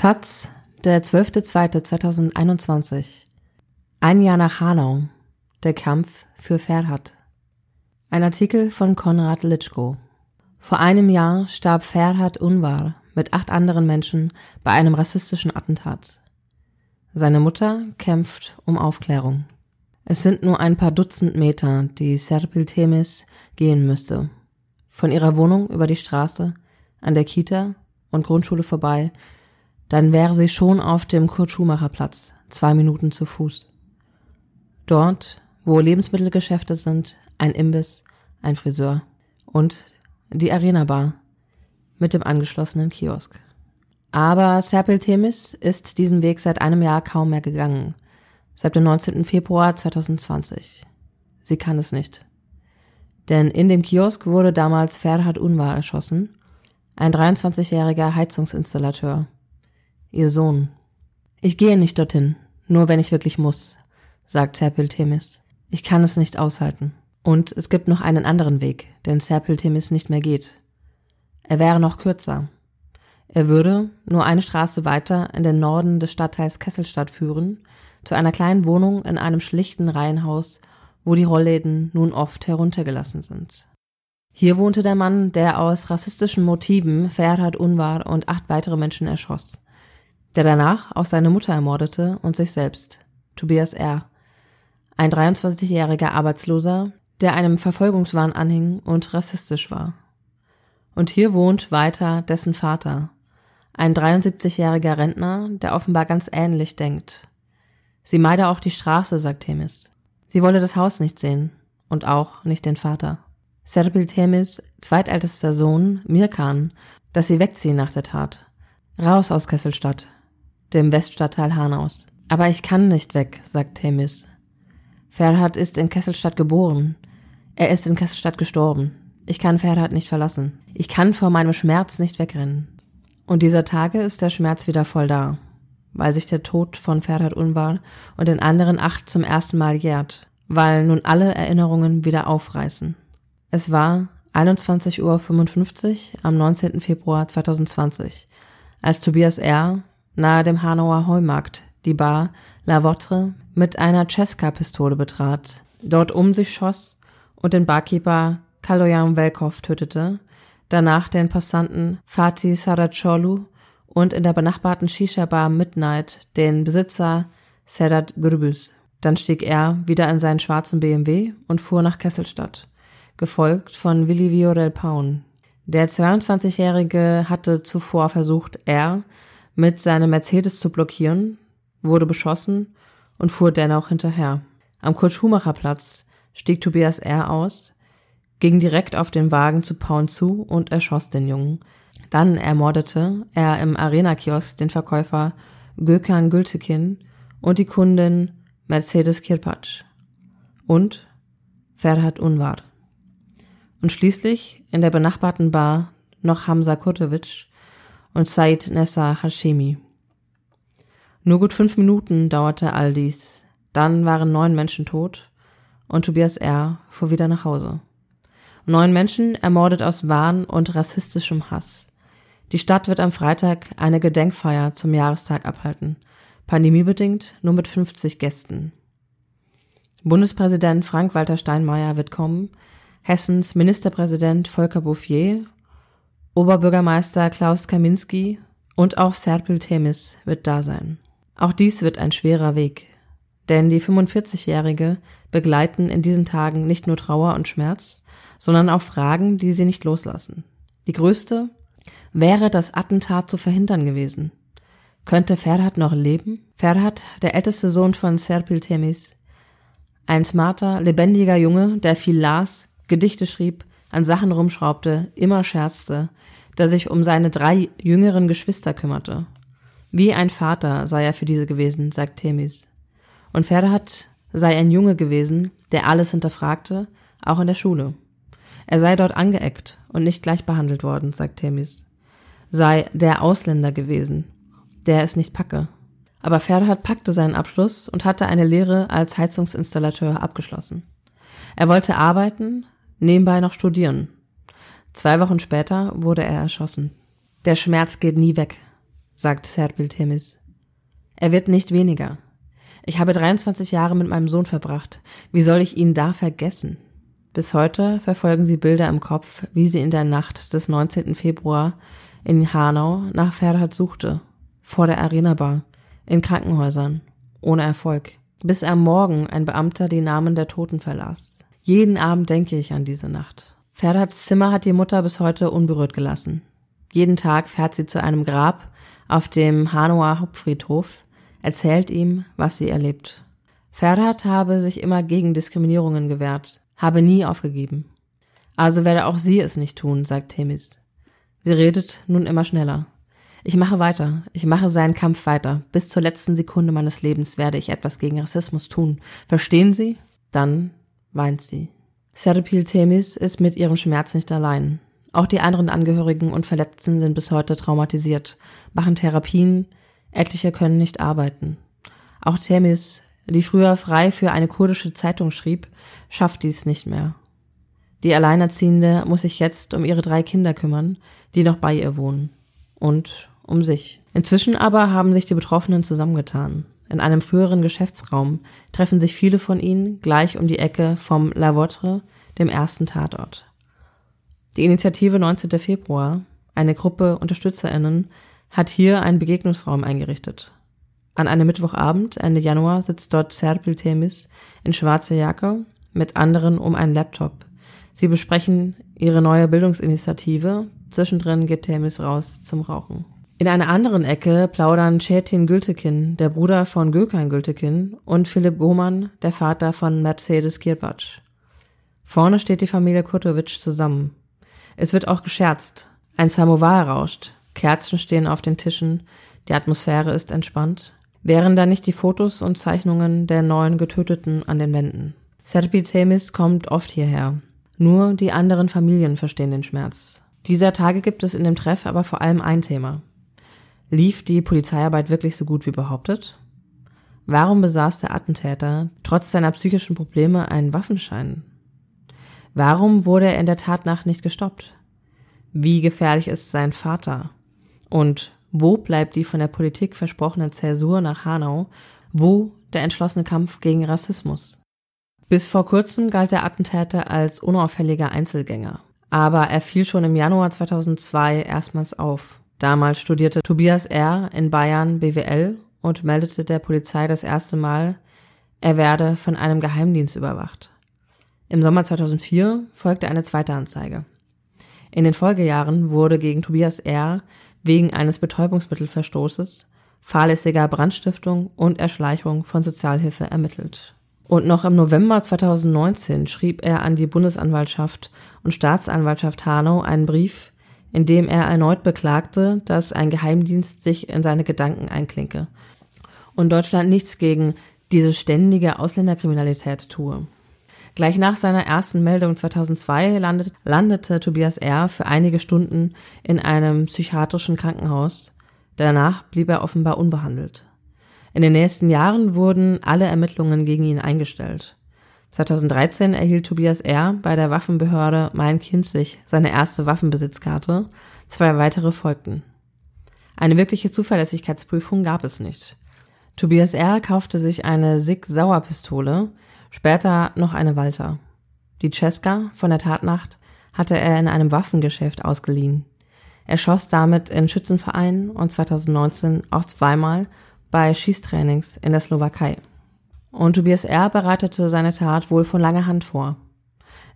Taz, der 12.02.2021. Ein Jahr nach Hanau. Der Kampf für Ferhat. Ein Artikel von Konrad Litschko. Vor einem Jahr starb Ferhat Unvar mit acht anderen Menschen bei einem rassistischen Attentat. Seine Mutter kämpft um Aufklärung. Es sind nur ein paar Dutzend Meter, die Serpil Temis gehen müsste. Von ihrer Wohnung über die Straße, an der Kita und Grundschule vorbei dann wäre sie schon auf dem Kurt-Schumacher-Platz, zwei Minuten zu Fuß. Dort, wo Lebensmittelgeschäfte sind, ein Imbiss, ein Friseur und die Arena-Bar mit dem angeschlossenen Kiosk. Aber Serpil Temis ist diesen Weg seit einem Jahr kaum mehr gegangen, seit dem 19. Februar 2020. Sie kann es nicht. Denn in dem Kiosk wurde damals Ferhat Unvar erschossen, ein 23-jähriger Heizungsinstallateur ihr Sohn. Ich gehe nicht dorthin, nur wenn ich wirklich muss, sagt Serpil Themis. Ich kann es nicht aushalten. Und es gibt noch einen anderen Weg, den Serpil Themis nicht mehr geht. Er wäre noch kürzer. Er würde nur eine Straße weiter in den Norden des Stadtteils Kesselstadt führen, zu einer kleinen Wohnung in einem schlichten Reihenhaus, wo die Rollläden nun oft heruntergelassen sind. Hier wohnte der Mann, der aus rassistischen Motiven Ferhat Unvar und acht weitere Menschen erschoss der danach auch seine Mutter ermordete und sich selbst, Tobias R., ein 23-jähriger Arbeitsloser, der einem Verfolgungswahn anhing und rassistisch war. Und hier wohnt weiter dessen Vater, ein 73-jähriger Rentner, der offenbar ganz ähnlich denkt. Sie meide auch die Straße, sagt Themis. Sie wolle das Haus nicht sehen und auch nicht den Vater. Serpil Themis zweitältester Sohn, Mirkan, dass sie wegziehen nach der Tat. Raus aus Kesselstadt, dem Weststadtteil Hanaus. Aber ich kann nicht weg, sagt Themis. Ferhat ist in Kesselstadt geboren. Er ist in Kesselstadt gestorben. Ich kann Ferhat nicht verlassen. Ich kann vor meinem Schmerz nicht wegrennen. Und dieser Tage ist der Schmerz wieder voll da, weil sich der Tod von Ferhat Unvar und den anderen acht zum ersten Mal jährt, weil nun alle Erinnerungen wieder aufreißen. Es war 21.55 Uhr am 19. Februar 2020, als Tobias R nahe dem Hanauer Heumarkt die Bar La Votre mit einer Cesca-Pistole betrat, dort um sich schoss und den Barkeeper Kaloyan Velkov tötete, danach den Passanten Fatih Saracolu und in der benachbarten Shisha-Bar Midnight den Besitzer Sedat Gürbüz. Dann stieg er wieder in seinen schwarzen BMW und fuhr nach Kesselstadt, gefolgt von Willi Viorel Paun. Der 22-Jährige hatte zuvor versucht, er mit seinem Mercedes zu blockieren, wurde beschossen und fuhr dennoch hinterher. Am Kurt-Schumacher-Platz stieg Tobias R. aus, ging direkt auf den Wagen zu Paun zu und erschoss den Jungen. Dann ermordete er im Arena-Kiosk den Verkäufer Gökhan Gültekin und die Kundin Mercedes Kirpatsch und Ferhat Unvar. Und schließlich in der benachbarten Bar noch Hamza Kurtovic, und Said Nessa Hashemi. Nur gut fünf Minuten dauerte all dies. Dann waren neun Menschen tot und Tobias R. fuhr wieder nach Hause. Neun Menschen ermordet aus Wahn und rassistischem Hass. Die Stadt wird am Freitag eine Gedenkfeier zum Jahrestag abhalten, pandemiebedingt nur mit 50 Gästen. Bundespräsident Frank-Walter Steinmeier wird kommen, Hessens Ministerpräsident Volker Bouffier Oberbürgermeister Klaus Kaminski und auch Serpil Temis wird da sein. Auch dies wird ein schwerer Weg, denn die 45-Jährige begleiten in diesen Tagen nicht nur Trauer und Schmerz, sondern auch Fragen, die sie nicht loslassen. Die größte wäre das Attentat zu verhindern gewesen. Könnte Ferhat noch leben? Ferhat, der älteste Sohn von Serpil Temis, ein smarter, lebendiger Junge, der viel las, Gedichte schrieb, an Sachen rumschraubte, immer scherzte, der sich um seine drei jüngeren Geschwister kümmerte. Wie ein Vater sei er für diese gewesen, sagt Themis. Und Ferhat sei ein Junge gewesen, der alles hinterfragte, auch in der Schule. Er sei dort angeeckt und nicht gleich behandelt worden, sagt Themis. Sei der Ausländer gewesen, der es nicht packe. Aber Ferhat packte seinen Abschluss und hatte eine Lehre als Heizungsinstallateur abgeschlossen. Er wollte arbeiten, nebenbei noch studieren. Zwei Wochen später wurde er erschossen. Der Schmerz geht nie weg, sagt Serpil Temis. Er wird nicht weniger. Ich habe 23 Jahre mit meinem Sohn verbracht. Wie soll ich ihn da vergessen? Bis heute verfolgen sie Bilder im Kopf, wie sie in der Nacht des 19. Februar in Hanau nach Ferhat suchte, vor der Arena Bar, in Krankenhäusern, ohne Erfolg, bis am Morgen ein Beamter die Namen der Toten verlas. Jeden Abend denke ich an diese Nacht. Ferhats Zimmer hat die Mutter bis heute unberührt gelassen. Jeden Tag fährt sie zu einem Grab auf dem Hanauer Hauptfriedhof, erzählt ihm, was sie erlebt. Ferhat habe sich immer gegen Diskriminierungen gewehrt, habe nie aufgegeben. Also werde auch sie es nicht tun, sagt Themis. Sie redet nun immer schneller. Ich mache weiter, ich mache seinen Kampf weiter. Bis zur letzten Sekunde meines Lebens werde ich etwas gegen Rassismus tun. Verstehen Sie? Dann weint sie. Serpil Themis ist mit ihrem Schmerz nicht allein. Auch die anderen Angehörigen und Verletzten sind bis heute traumatisiert, machen Therapien, etliche können nicht arbeiten. Auch Themis, die früher frei für eine kurdische Zeitung schrieb, schafft dies nicht mehr. Die Alleinerziehende muss sich jetzt um ihre drei Kinder kümmern, die noch bei ihr wohnen. Und um sich. Inzwischen aber haben sich die Betroffenen zusammengetan. In einem früheren Geschäftsraum treffen sich viele von ihnen gleich um die Ecke vom La Votre, dem ersten Tatort. Die Initiative 19. Februar, eine Gruppe UnterstützerInnen, hat hier einen Begegnungsraum eingerichtet. An einem Mittwochabend, Ende Januar, sitzt dort Serpil Temis in schwarzer Jacke mit anderen um einen Laptop. Sie besprechen ihre neue Bildungsinitiative. Zwischendrin geht Temis raus zum Rauchen. In einer anderen Ecke plaudern Cetin Gültekin, der Bruder von Gökhan Gültekin, und Philipp Gohmann, der Vater von Mercedes Kirpatsch. Vorne steht die Familie Kurtovic zusammen. Es wird auch gescherzt. Ein Samovar rauscht. Kerzen stehen auf den Tischen. Die Atmosphäre ist entspannt. Wären da nicht die Fotos und Zeichnungen der neuen Getöteten an den Wänden? Serpi Temis kommt oft hierher. Nur die anderen Familien verstehen den Schmerz. Dieser Tage gibt es in dem Treff aber vor allem ein Thema. Lief die Polizeiarbeit wirklich so gut wie behauptet? Warum besaß der Attentäter trotz seiner psychischen Probleme einen Waffenschein? Warum wurde er in der Tatnacht nicht gestoppt? Wie gefährlich ist sein Vater? Und wo bleibt die von der Politik versprochene Zäsur nach Hanau? Wo der entschlossene Kampf gegen Rassismus? Bis vor kurzem galt der Attentäter als unauffälliger Einzelgänger. Aber er fiel schon im Januar 2002 erstmals auf. Damals studierte Tobias R. in Bayern BWL und meldete der Polizei das erste Mal, er werde von einem Geheimdienst überwacht. Im Sommer 2004 folgte eine zweite Anzeige. In den Folgejahren wurde gegen Tobias R. wegen eines Betäubungsmittelverstoßes, fahrlässiger Brandstiftung und Erschleichung von Sozialhilfe ermittelt. Und noch im November 2019 schrieb er an die Bundesanwaltschaft und Staatsanwaltschaft Hanau einen Brief, in dem er erneut beklagte, dass ein Geheimdienst sich in seine Gedanken einklinke und Deutschland nichts gegen diese ständige Ausländerkriminalität tue. Gleich nach seiner ersten Meldung 2002 landet, landete Tobias R. für einige Stunden in einem psychiatrischen Krankenhaus. Danach blieb er offenbar unbehandelt. In den nächsten Jahren wurden alle Ermittlungen gegen ihn eingestellt. 2013 erhielt Tobias R. bei der Waffenbehörde Main-Kinzig seine erste Waffenbesitzkarte. Zwei weitere folgten. Eine wirkliche Zuverlässigkeitsprüfung gab es nicht. Tobias R. kaufte sich eine Sig Sauer Pistole, Später noch eine Walter. Die Cesca von der Tatnacht hatte er in einem Waffengeschäft ausgeliehen. Er schoss damit in Schützenvereinen und 2019 auch zweimal bei Schießtrainings in der Slowakei. Und Tobias R. bereitete seine Tat wohl von langer Hand vor.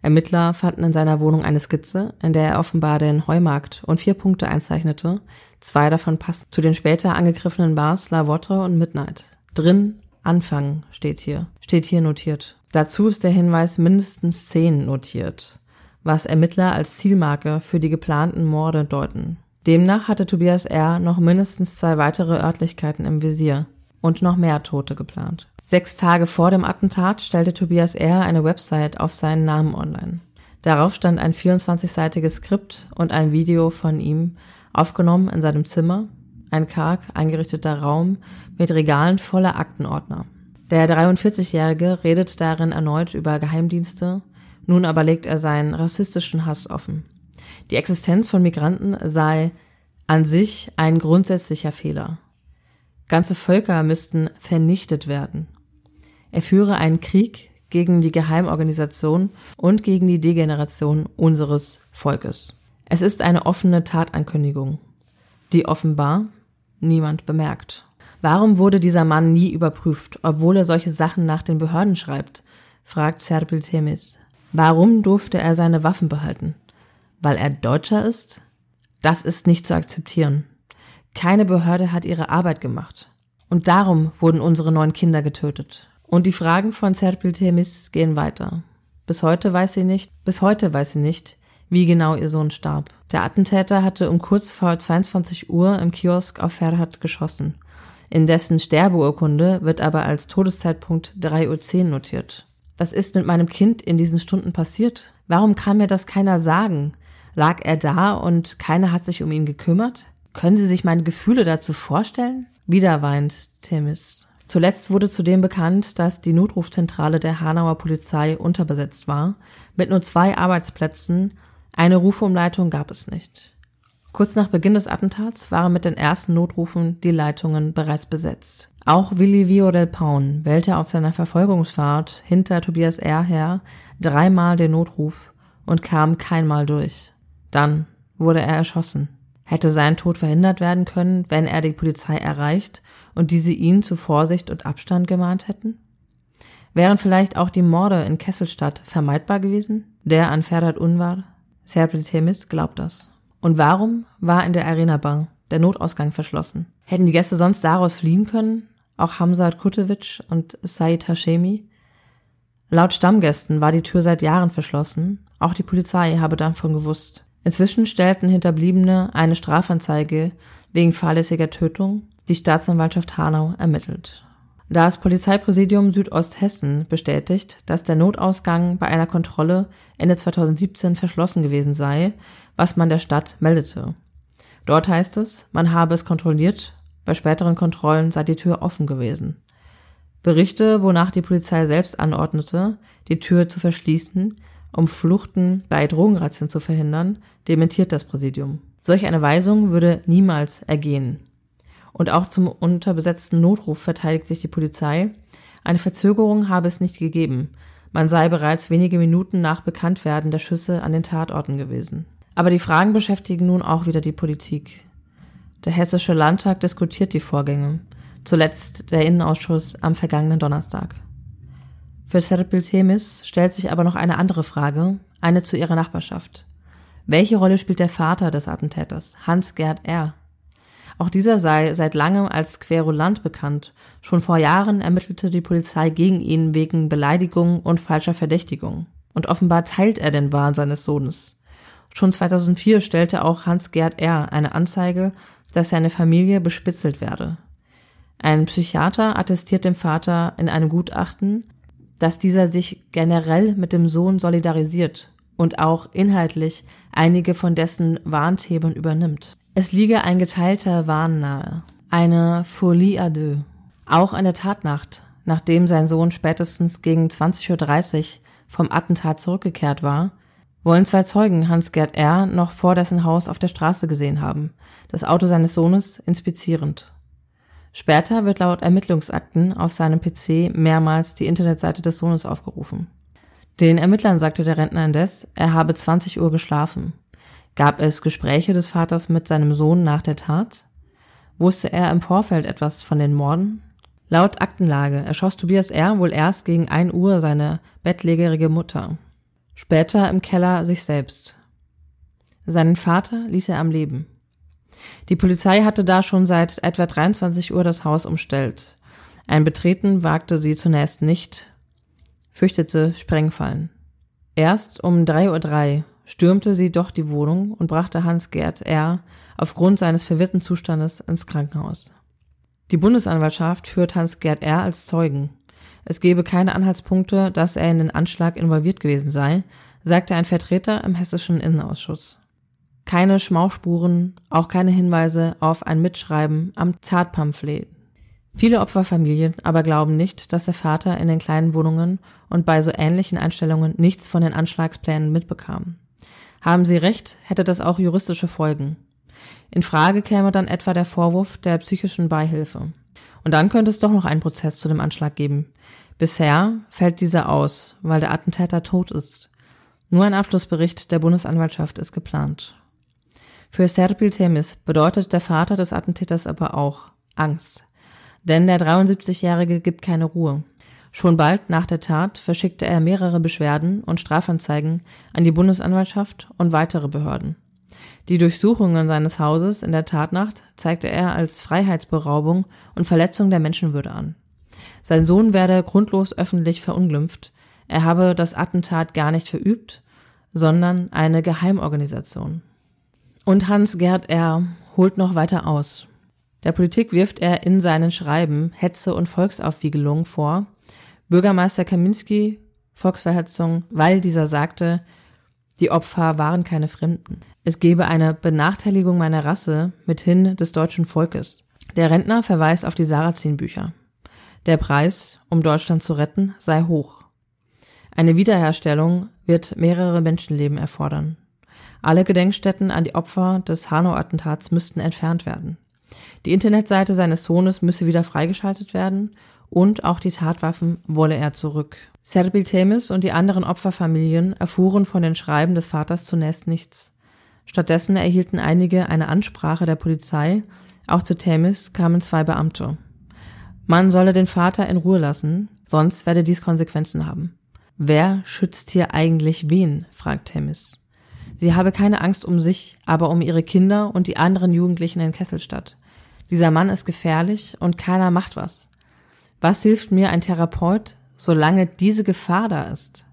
Ermittler fanden in seiner Wohnung eine Skizze, in der er offenbar den Heumarkt und vier Punkte einzeichnete. Zwei davon passen zu den später angegriffenen Bars La Votre und Midnight. Drin Anfang steht hier, steht hier notiert. Dazu ist der Hinweis mindestens zehn notiert, was Ermittler als Zielmarke für die geplanten Morde deuten. Demnach hatte Tobias R. noch mindestens zwei weitere Örtlichkeiten im Visier und noch mehr Tote geplant. Sechs Tage vor dem Attentat stellte Tobias R. eine Website auf seinen Namen online. Darauf stand ein 24-seitiges Skript und ein Video von ihm, aufgenommen in seinem Zimmer, ein karg eingerichteter Raum mit Regalen voller Aktenordner. Der 43-Jährige redet darin erneut über Geheimdienste, nun aber legt er seinen rassistischen Hass offen. Die Existenz von Migranten sei An sich ein grundsätzlicher Fehler. Ganze Völker müssten vernichtet werden. Er führe einen Krieg gegen die Geheimorganisation und gegen die Degeneration unseres Volkes. Es ist eine offene Tatankündigung, die offenbar niemand bemerkt. Warum wurde dieser Mann nie überprüft, obwohl er solche Sachen nach den Behörden schreibt? fragt Serpil Temis. Warum durfte er seine Waffen behalten? Weil er Deutscher ist? Das ist nicht zu akzeptieren. Keine Behörde hat ihre Arbeit gemacht. Und darum wurden unsere neun Kinder getötet. Und die Fragen von Serpil Temis gehen weiter. Bis heute weiß sie nicht, bis heute weiß sie nicht, wie genau ihr Sohn starb. Der Attentäter hatte um kurz vor 22 Uhr im Kiosk auf Ferhat geschossen. In dessen Sterbeurkunde wird aber als Todeszeitpunkt 3.10 Uhr notiert. Was ist mit meinem Kind in diesen Stunden passiert? Warum kann mir das keiner sagen? Lag er da und keiner hat sich um ihn gekümmert? Können Sie sich meine Gefühle dazu vorstellen? Wieder weint Themis. Zuletzt wurde zudem bekannt, dass die Notrufzentrale der Hanauer Polizei unterbesetzt war. Mit nur zwei Arbeitsplätzen eine Rufumleitung gab es nicht. Kurz nach Beginn des Attentats waren mit den ersten Notrufen die Leitungen bereits besetzt. Auch Willi Vio del Paun wählte auf seiner Verfolgungsfahrt hinter Tobias R. her dreimal den Notruf und kam keinmal durch. Dann wurde er erschossen. Hätte sein Tod verhindert werden können, wenn er die Polizei erreicht und diese ihn zu Vorsicht und Abstand gemahnt hätten? Wären vielleicht auch die Morde in Kesselstadt vermeidbar gewesen? Der an Ferhat Unvar Serpil glaubt das. Und warum war in der Arena Bar der Notausgang verschlossen? Hätten die Gäste sonst daraus fliehen können? Auch Hamzat Kutevic und Said Hashemi? Laut Stammgästen war die Tür seit Jahren verschlossen. Auch die Polizei habe davon gewusst. Inzwischen stellten Hinterbliebene eine Strafanzeige wegen fahrlässiger Tötung. Die Staatsanwaltschaft Hanau ermittelt. Das Polizeipräsidium Südosthessen bestätigt, dass der Notausgang bei einer Kontrolle Ende 2017 verschlossen gewesen sei, was man der Stadt meldete. Dort heißt es, man habe es kontrolliert, bei späteren Kontrollen sei die Tür offen gewesen. Berichte, wonach die Polizei selbst anordnete, die Tür zu verschließen, um Fluchten bei Drogenrazzien zu verhindern, dementiert das Präsidium. Solch eine Weisung würde niemals ergehen. Und auch zum unterbesetzten Notruf verteidigt sich die Polizei. Eine Verzögerung habe es nicht gegeben. Man sei bereits wenige Minuten nach Bekanntwerden der Schüsse an den Tatorten gewesen. Aber die Fragen beschäftigen nun auch wieder die Politik. Der Hessische Landtag diskutiert die Vorgänge. Zuletzt der Innenausschuss am vergangenen Donnerstag. Für Serpil Temis stellt sich aber noch eine andere Frage, eine zu ihrer Nachbarschaft. Welche Rolle spielt der Vater des Attentäters, Hans-Gerd R.? Auch dieser sei seit langem als Querulant bekannt. Schon vor Jahren ermittelte die Polizei gegen ihn wegen Beleidigung und falscher Verdächtigung. Und offenbar teilt er den Wahn seines Sohnes. Schon 2004 stellte auch Hans-Gerd R. eine Anzeige, dass seine Familie bespitzelt werde. Ein Psychiater attestiert dem Vater in einem Gutachten, dass dieser sich generell mit dem Sohn solidarisiert und auch inhaltlich einige von dessen Warnthemen übernimmt. Es liege ein geteilter Wahn nahe, eine folie à deux. Auch an der Tatnacht, nachdem sein Sohn spätestens gegen 20.30 Uhr vom Attentat zurückgekehrt war, wollen zwei Zeugen Hans-Gerd R. noch vor dessen Haus auf der Straße gesehen haben, das Auto seines Sohnes inspizierend. Später wird laut Ermittlungsakten auf seinem PC mehrmals die Internetseite des Sohnes aufgerufen. Den Ermittlern sagte der Rentner indes, er habe 20 Uhr geschlafen. Gab es Gespräche des Vaters mit seinem Sohn nach der Tat? Wusste er im Vorfeld etwas von den Morden? Laut Aktenlage erschoss Tobias R. wohl erst gegen ein Uhr seine bettlägerige Mutter. Später im Keller sich selbst. Seinen Vater ließ er am Leben. Die Polizei hatte da schon seit etwa 23 Uhr das Haus umstellt. Ein Betreten wagte sie zunächst nicht, fürchtete Sprengfallen. Erst um 3.03 Uhr stürmte sie doch die Wohnung und brachte Hans-Gerd R. aufgrund seines verwirrten Zustandes ins Krankenhaus. Die Bundesanwaltschaft führt Hans-Gerd R. als Zeugen. Es gebe keine Anhaltspunkte, dass er in den Anschlag involviert gewesen sei, sagte ein Vertreter im hessischen Innenausschuss. Keine Schmauchspuren, auch keine Hinweise auf ein Mitschreiben am Zartpamphlet. Viele Opferfamilien aber glauben nicht, dass der Vater in den kleinen Wohnungen und bei so ähnlichen Einstellungen nichts von den Anschlagsplänen mitbekam. Haben sie recht, hätte das auch juristische Folgen. In Frage käme dann etwa der Vorwurf der psychischen Beihilfe. Und dann könnte es doch noch einen Prozess zu dem Anschlag geben. Bisher fällt dieser aus, weil der Attentäter tot ist. Nur ein Abschlussbericht der Bundesanwaltschaft ist geplant. Für Serpil Temis bedeutet der Vater des Attentäters aber auch Angst. Denn der 73-Jährige gibt keine Ruhe. Schon bald nach der Tat verschickte er mehrere Beschwerden und Strafanzeigen an die Bundesanwaltschaft und weitere Behörden. Die Durchsuchungen seines Hauses in der Tatnacht zeigte er als Freiheitsberaubung und Verletzung der Menschenwürde an. Sein Sohn werde grundlos öffentlich verunglimpft, er habe das Attentat gar nicht verübt, sondern eine Geheimorganisation. Und Hans-Gerd R. holt noch weiter aus. Der Politik wirft er in seinen Schreiben Hetze und Volksaufwiegelung vor. Bürgermeister Kaminski Volksverhetzung, weil dieser sagte, die Opfer waren keine Fremden. Es gebe eine Benachteiligung meiner Rasse mithin des deutschen Volkes. Der Rentner verweist auf die Sarrazin-Bücher. Der Preis, um Deutschland zu retten, sei hoch. Eine Wiederherstellung wird mehrere Menschenleben erfordern. Alle Gedenkstätten an die Opfer des Hanau-Attentats müssten entfernt werden. Die Internetseite seines Sohnes müsse wieder freigeschaltet werden und auch die Tatwaffen wolle er zurück. Serbil Temis und die anderen Opferfamilien erfuhren von den Schreiben des Vaters zunächst nichts. Stattdessen erhielten einige eine Ansprache der Polizei, auch zu Temis kamen zwei Beamte. Man solle den Vater in Ruhe lassen, sonst werde dies Konsequenzen haben. Wer schützt hier eigentlich wen? fragt Temis. Sie habe keine Angst um sich, aber um ihre Kinder und die anderen Jugendlichen in Kesselstadt. Dieser Mann ist gefährlich und keiner macht was. Was hilft mir ein Therapeut, solange diese Gefahr da ist?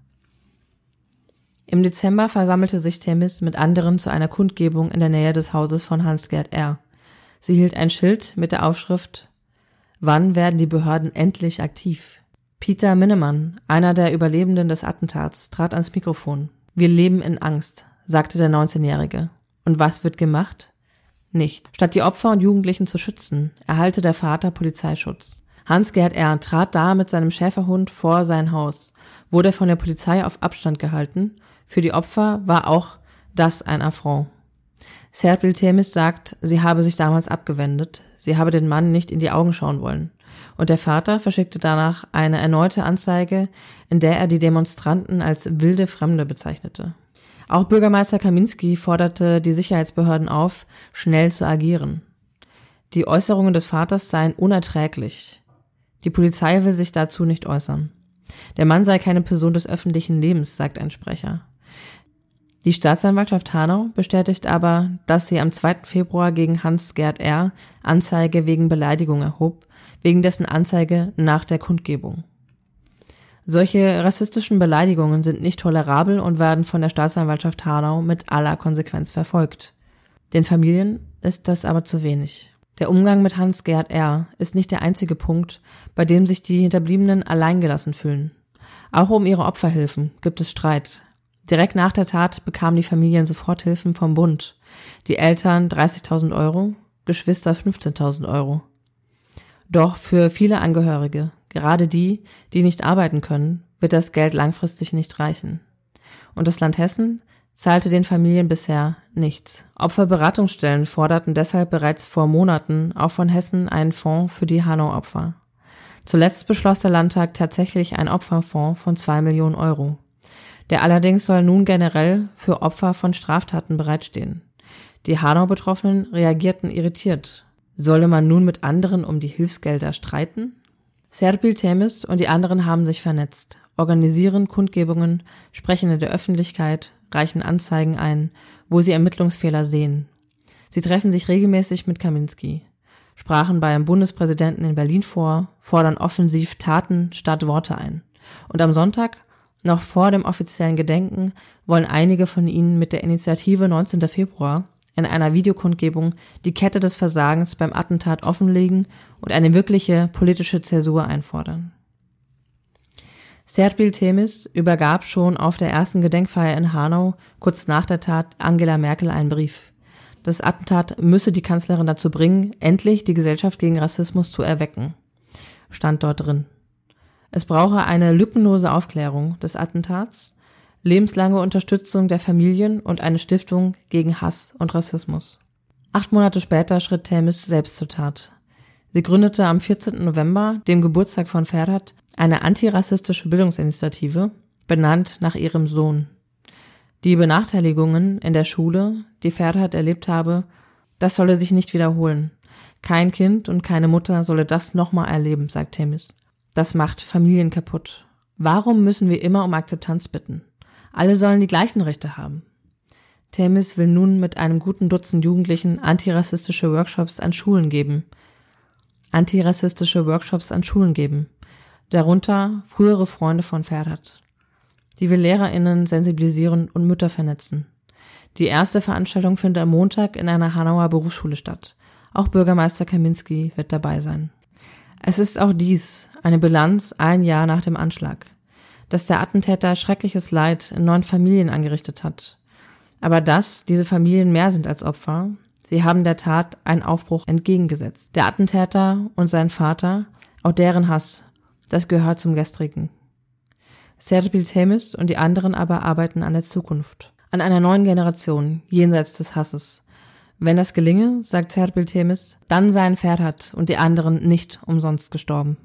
Im Dezember versammelte sich Temis mit anderen zu einer Kundgebung in der Nähe des Hauses von Hans-Gerd R. Sie hielt ein Schild mit der Aufschrift Wann werden die Behörden endlich aktiv? Peter Minnemann, einer der Überlebenden des Attentats, trat ans Mikrofon. Wir leben in Angst, sagte der 19-Jährige. Und was wird gemacht? Nicht. Statt die Opfer und Jugendlichen zu schützen, erhalte der Vater Polizeischutz. Hans-Gerd R. trat da mit seinem Schäferhund vor sein Haus, wurde von der Polizei auf Abstand gehalten. Für die Opfer war auch das ein Affront. Serpil Temis sagt, sie habe sich damals abgewendet, sie habe den Mann nicht in die Augen schauen wollen. Und der Vater verschickte danach eine erneute Anzeige, in der er die Demonstranten als wilde Fremde bezeichnete. Auch Bürgermeister Kaminski forderte die Sicherheitsbehörden auf, schnell zu agieren. Die Äußerungen des Vaters seien unerträglich. Die Polizei will sich dazu nicht äußern. Der Mann sei keine Person des öffentlichen Lebens, sagt ein Sprecher. Die Staatsanwaltschaft Hanau bestätigt aber, dass sie am 2. Februar gegen Hans-Gerd R. Anzeige wegen Beleidigung erhob, wegen dessen Anzeige nach der Kundgebung. Solche rassistischen Beleidigungen sind nicht tolerabel und werden von der Staatsanwaltschaft Hanau mit aller Konsequenz verfolgt. Den Familien ist das aber zu wenig. Der Umgang mit Hans-Gerd R. ist nicht der einzige Punkt, bei dem sich die Hinterbliebenen alleingelassen fühlen. Auch um ihre Opferhilfen gibt es Streit, Direkt nach der Tat bekamen die Familien Soforthilfen vom Bund. Die Eltern 30.000 Euro, Geschwister 15.000 Euro. Doch für viele Angehörige, gerade die, die nicht arbeiten können, wird das Geld langfristig nicht reichen. Und das Land Hessen zahlte den Familien bisher nichts. Opferberatungsstellen forderten deshalb bereits vor Monaten auch von Hessen einen Fonds für die Hanau-Opfer. Zuletzt beschloss der Landtag tatsächlich einen Opferfonds von zwei Millionen Euro. Der allerdings soll nun generell für Opfer von Straftaten bereitstehen. Die Hanau-Betroffenen reagierten irritiert. Solle man nun mit anderen um die Hilfsgelder streiten? Serpil Temis und die anderen haben sich vernetzt, organisieren Kundgebungen, sprechen in der Öffentlichkeit, reichen Anzeigen ein, wo sie Ermittlungsfehler sehen. Sie treffen sich regelmäßig mit Kaminski, sprachen beim Bundespräsidenten in Berlin vor, fordern offensiv Taten statt Worte ein. Und am Sonntag noch vor dem offiziellen Gedenken wollen einige von ihnen mit der Initiative 19. Februar in einer Videokundgebung die Kette des Versagens beim Attentat offenlegen und eine wirkliche politische Zäsur einfordern. Serpil Temis übergab schon auf der ersten Gedenkfeier in Hanau kurz nach der Tat Angela Merkel einen Brief. Das Attentat müsse die Kanzlerin dazu bringen, endlich die Gesellschaft gegen Rassismus zu erwecken, stand dort drin. Es brauche eine lückenlose Aufklärung des Attentats, lebenslange Unterstützung der Familien und eine Stiftung gegen Hass und Rassismus. Acht Monate später schritt Themis selbst zur Tat. Sie gründete am 14. November, dem Geburtstag von Ferhat, eine antirassistische Bildungsinitiative, benannt nach ihrem Sohn. Die Benachteiligungen in der Schule, die Ferhat erlebt habe, das solle sich nicht wiederholen. Kein Kind und keine Mutter solle das nochmal erleben, sagt Themis. Das macht Familien kaputt. Warum müssen wir immer um Akzeptanz bitten? Alle sollen die gleichen Rechte haben. Themis will nun mit einem guten Dutzend Jugendlichen antirassistische Workshops an Schulen geben. Antirassistische Workshops an Schulen geben. Darunter frühere Freunde von Ferhat. Sie will LehrerInnen sensibilisieren und Mütter vernetzen. Die erste Veranstaltung findet am Montag in einer Hanauer Berufsschule statt. Auch Bürgermeister Kaminski wird dabei sein. Es ist auch dies eine Bilanz ein Jahr nach dem Anschlag, dass der Attentäter schreckliches Leid in neun Familien angerichtet hat. Aber dass diese Familien mehr sind als Opfer, sie haben der Tat einen Aufbruch entgegengesetzt. Der Attentäter und sein Vater, auch deren Hass, das gehört zum Gestrigen. Serpil Themis und die anderen aber arbeiten an der Zukunft, an einer neuen Generation jenseits des Hasses. Wenn das gelinge, sagt Serpil Themis, dann seien Ferhat und die anderen nicht umsonst gestorben.